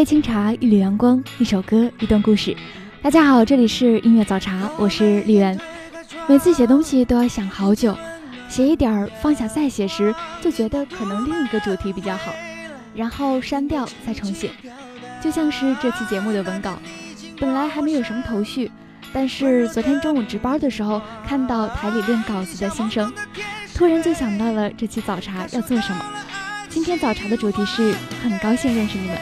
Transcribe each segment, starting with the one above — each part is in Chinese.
一杯清茶，一缕阳光，一首歌，一段故事。大家好，这里是音乐早茶，我是丽媛。每次写东西都要想好久，写一点儿放下再写时，就觉得可能另一个主题比较好，然后删掉再重写。就像是这期节目的文稿，本来还没有什么头绪，但是昨天中午值班的时候，看到台里练稿子的新生，突然就想到了这期早茶要做什么。今天早茶的主题是很高兴认识你们。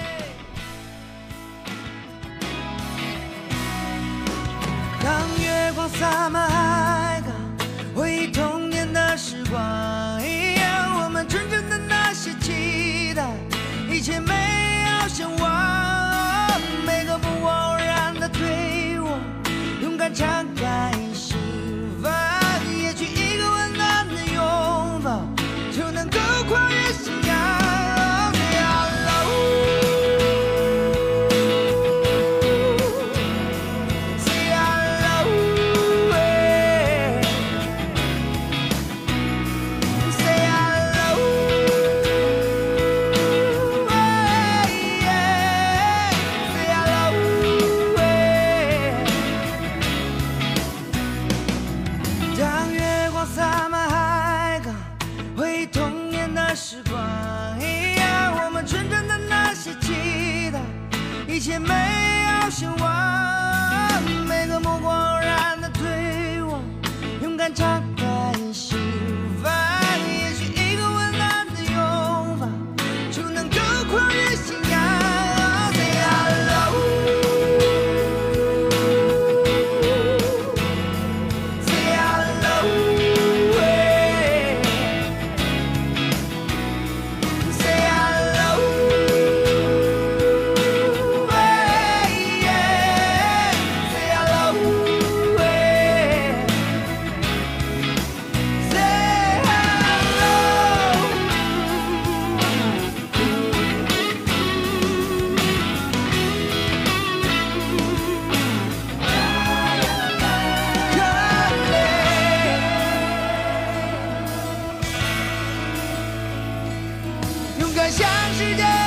time I 一切没有希望。向世界。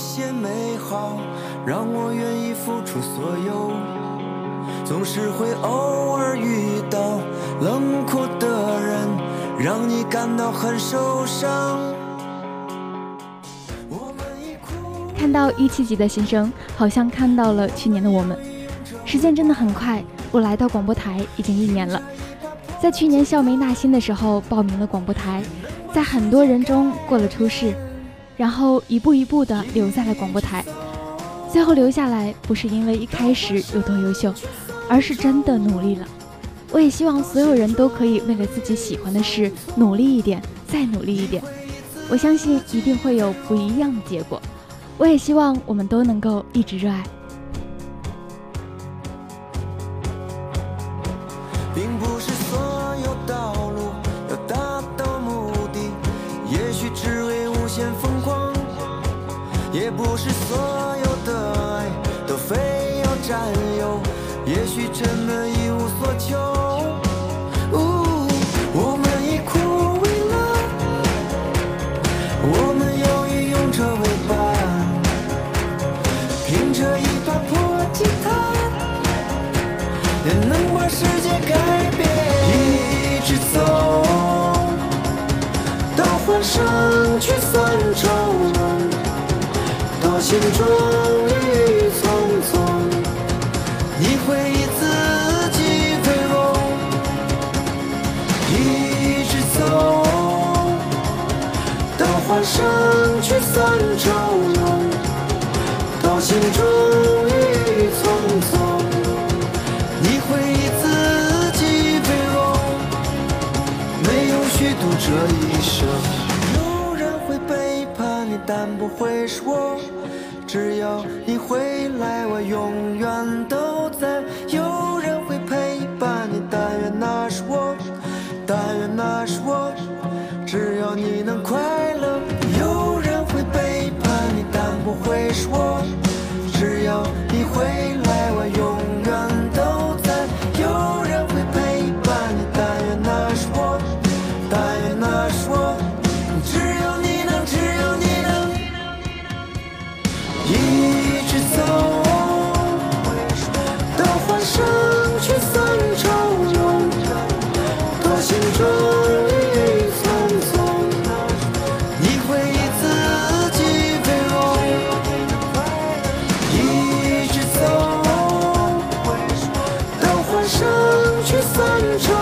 些美好，让我愿意付出所有。总是会偶尔遇到冷酷的人，让你感到很受伤。看到一七级的新生，好像看到了去年的我们。时间真的很快，我来到广播台已经一年了。在去年校梅纳新的时候报名了广播台。在很多人中过了初试，然后一步一步的留在了广播台。最后留下来，不是因为一开始有多优秀，而是真的努力了。我也希望所有人都可以为了自己喜欢的事努力一点，再努力一点。我相信一定会有不一样的结果。我也希望我们都能够一直热爱。不是所有的爱都非要占有，也许真的一无所求。我们以苦为乐，我们犹豫用这为伴，凭着一把破吉他，也能把世界改变。一直走到欢声去散场。心终于匆匆，你回忆自己为荣，一直走到欢声聚散潮落，到心终于匆匆，你回忆自己飞落，没有虚度这一生。但不会是我。只要你回来，我永远都在。有人会陪伴你，但愿那是我，但愿那是我。只要你能快乐。有人会背叛你，但不会是我。去散场。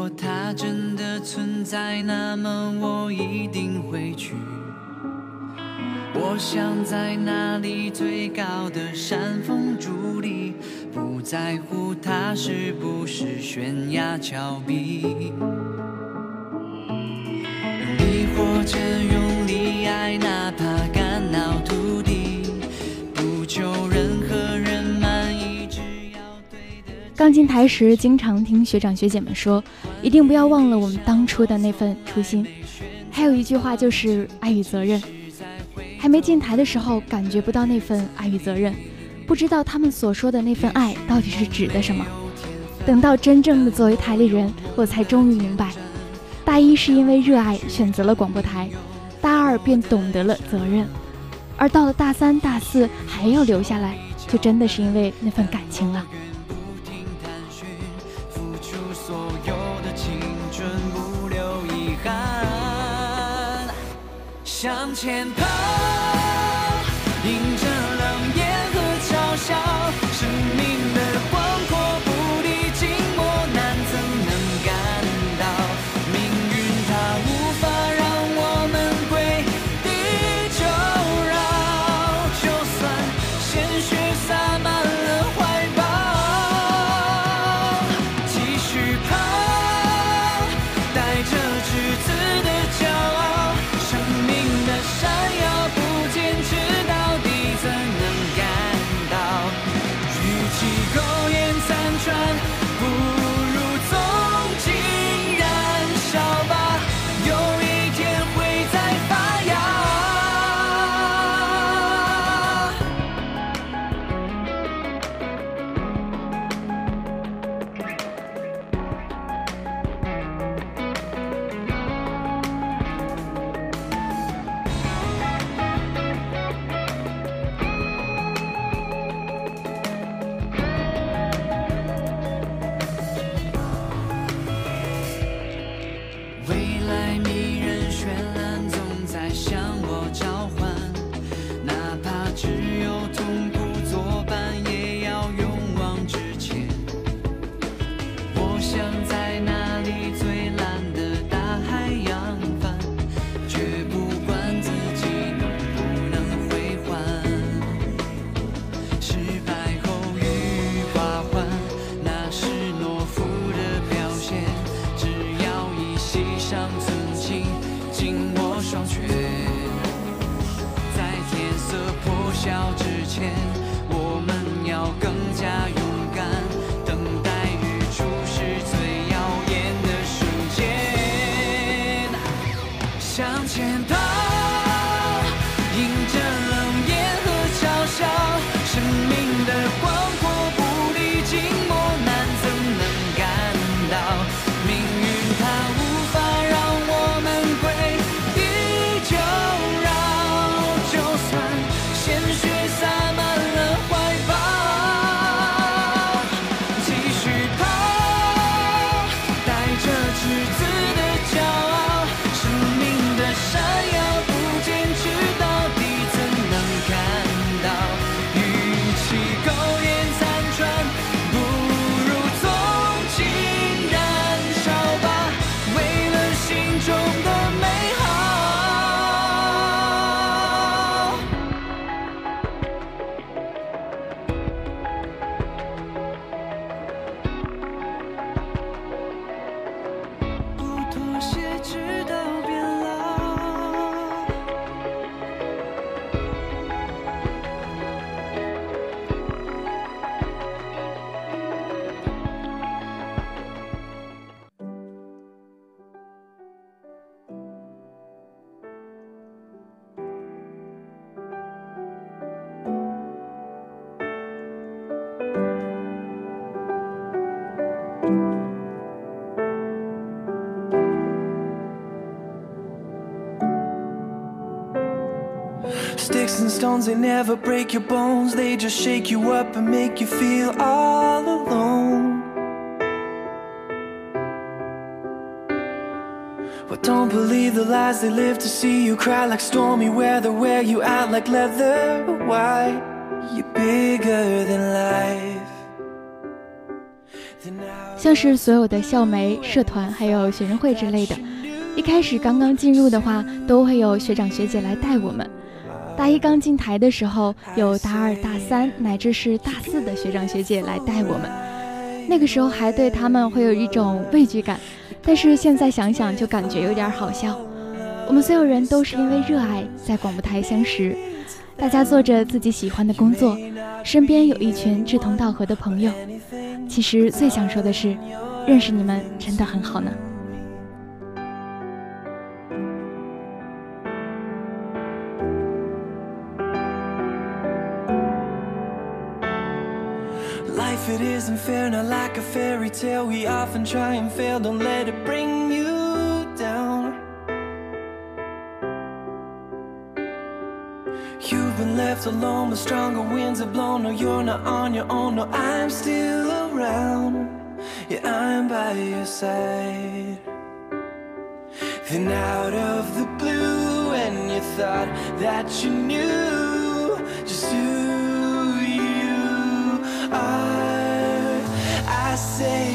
如果它真的存在，那么我一定会去。我想在那里最高的山峰伫立，不在乎它是不是悬崖峭壁。用力或者用力爱，哪怕刚进台时，经常听学长学姐们说，一定不要忘了我们当初的那份初心。还有一句话就是爱与责任。还没进台的时候，感觉不到那份爱与责任，不知道他们所说的那份爱到底是指的什么。等到真正的作为台里人，我才终于明白，大一是因为热爱选择了广播台，大二便懂得了责任，而到了大三、大四还要留下来，就真的是因为那份感情了。所有的青春不留遗憾。向前跑。双拳在天色破晓之前 sounds, they never break your bones. They just shake you up and make you feel all alone. But don't believe the lies they live to see you cry like stormy weather. Wear you out like leather. Why? You're bigger than life. 像是所有的校媒、社团还有学生会之类的，一开始刚刚进入的话，都会有学长学姐来带我们。大一刚进台的时候，有大二、大三乃至是大四的学长学姐来带我们。那个时候还对他们会有一种畏惧感，但是现在想想就感觉有点好笑。我们所有人都是因为热爱在广播台相识，大家做着自己喜欢的工作，身边有一群志同道合的朋友。其实最想说的是，认识你们真的很好呢。Life it isn't fair, not like a fairy tale. We often try and fail, don't let it bring you down. You've been left alone, but stronger winds have blown. No, you're not on your own. No, I'm still around. Yeah, I'm by your side. Then out of the blue, and you thought that you knew say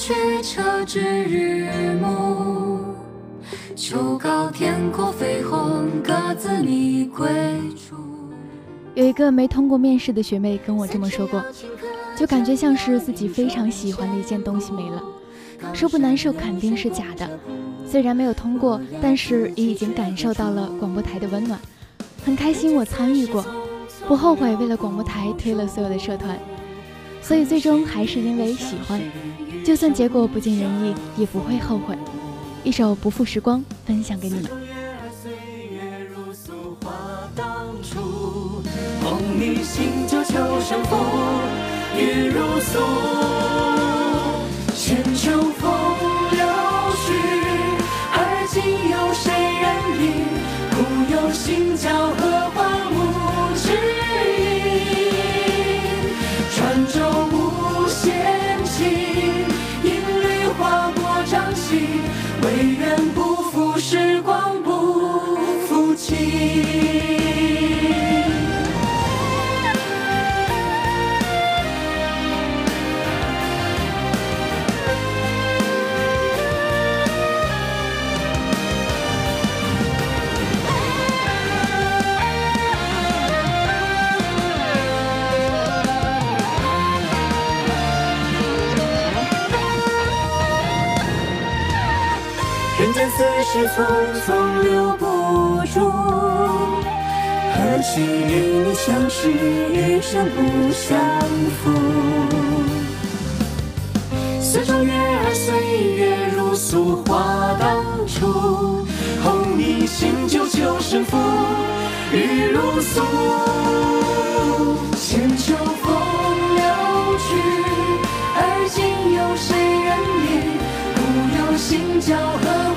山曲折至日暮。秋高天阔飞鸿，各自觅归处。有一个没通过面试的学妹跟我这么说过，就感觉像是自己非常喜欢的一件东西没了。说不难受肯定是假的，虽然没有通过，但是也已经感受到了广播台的温暖，很开心我参与过，不后悔为了广播台推了所有的社团，所以最终还是因为喜欢，就算结果不尽人意，也不会后悔。一首《不负时光》分享给你们。千秋风流去，而今有谁人领？故有心交合似事匆匆留不住，何须与你相识，余生不相负。似中月儿岁月如素花当初，红泥新酒旧声负，雨如梭。千秋风流去，而今有谁人怜？故有心交何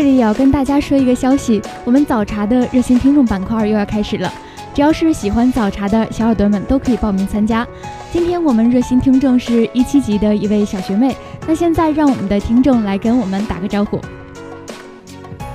这里也要跟大家说一个消息，我们早茶的热心听众板块又要开始了。只要是喜欢早茶的小耳朵们都可以报名参加。今天我们热心听众是一七级的一位小学妹，那现在让我们的听众来跟我们打个招呼。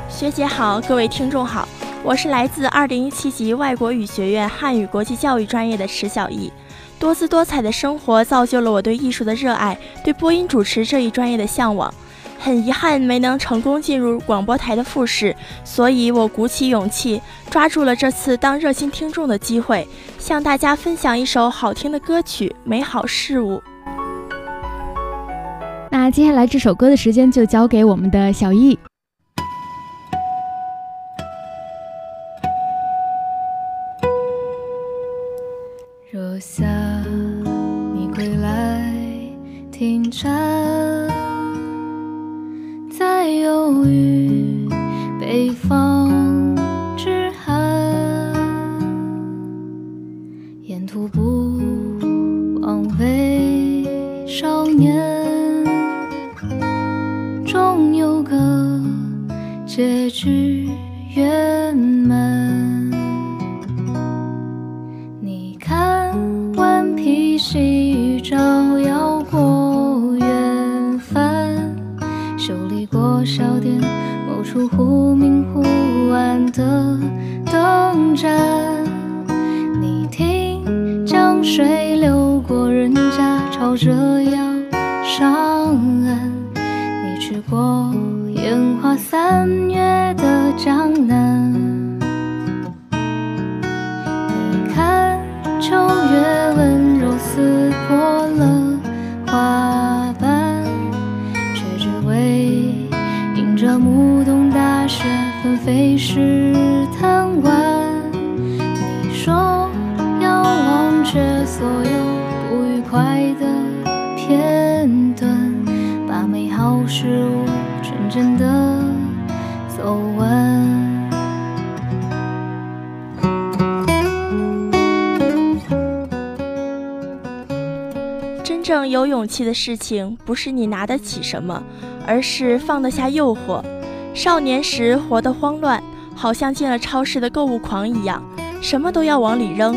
学姐好，各位听众好，我是来自二零一七级外国语学院汉语国际教育专业的池小艺。多姿多彩的生活造就了我对艺术的热爱，对播音主持这一专业的向往。很遗憾没能成功进入广播台的复试，所以我鼓起勇气抓住了这次当热心听众的机会，向大家分享一首好听的歌曲《美好事物》。那接下来这首歌的时间就交给我们的小易。若夏小店某处忽明忽暗的灯盏。你听，江水流过人家，吵着真正有勇气的事情，不是你拿得起什么，而是放得下诱惑。少年时活得慌乱，好像进了超市的购物狂一样，什么都要往里扔；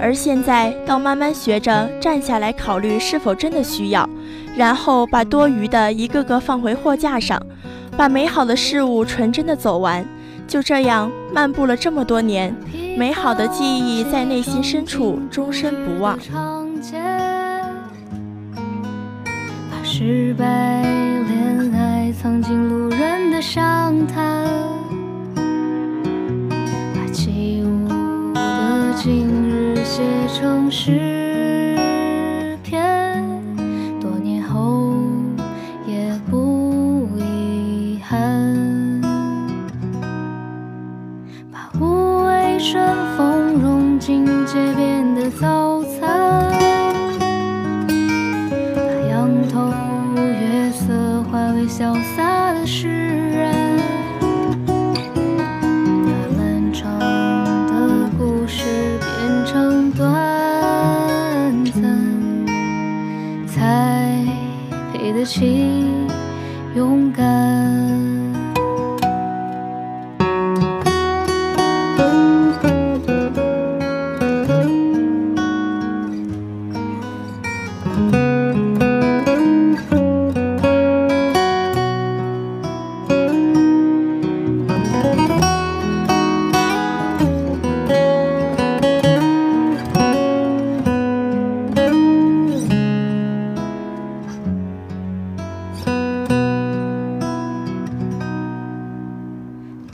而现在，倒慢慢学着站下来考虑是否真的需要，然后把多余的一个个放回货架上。把美好的事物纯真的走完，就这样漫步了这么多年，美好的记忆在内心深处终身不忘。失败恋爱藏进路人的商谈，把起舞的今日写成诗。¡Gracias!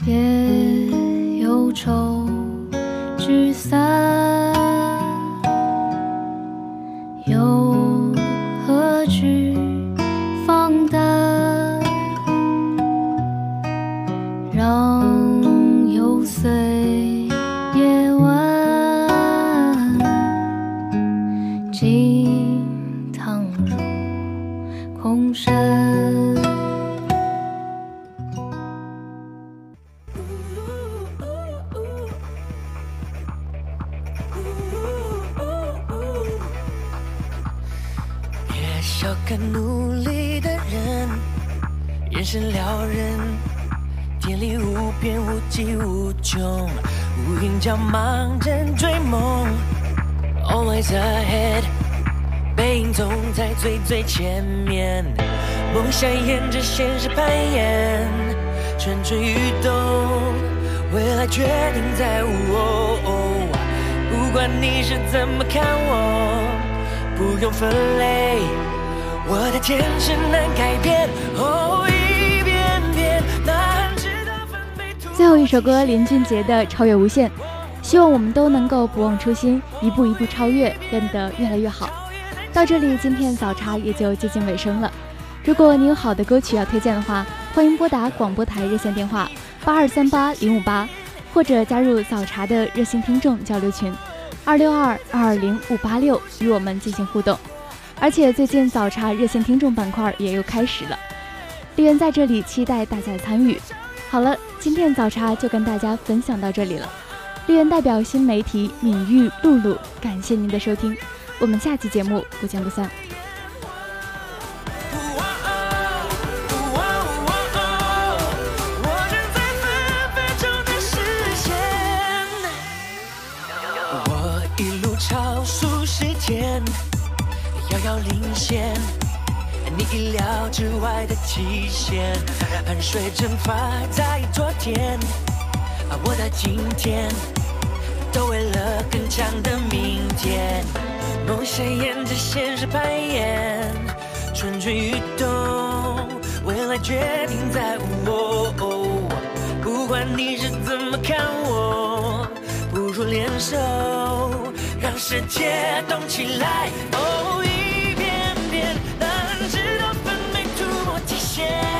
别忧愁聚散梦想沿着现实攀岩，蠢蠢欲动，未来决定在我。不管你是怎么看我，不用分类，我的天真难改变。哦，一遍遍难知道分贝。最后一首歌，林俊杰的《超越无限》，希望我们都能够不忘初心，一步一步超越，变得越来越好。到这里，今天早茶也就接近尾声了。如果你有好的歌曲要推荐的话，欢迎拨打广播台热线电话八二三八零五八，或者加入早茶的热心听众交流群二六二二二零五八六，与我们进行互动。而且最近早茶热线听众板块也又开始了，丽媛在这里期待大家的参与。好了，今天早茶就跟大家分享到这里了。丽媛代表新媒体敏玉露露，感谢您的收听。我们下期节目不见不散。要领先，你意料之外的极限，汗水蒸发在昨天，我的今天，都为了更强的明天。梦想沿着现实攀岩，蠢蠢欲动，未来决定在我。不管你是怎么看我，不如联手，让世界动起来。Yeah.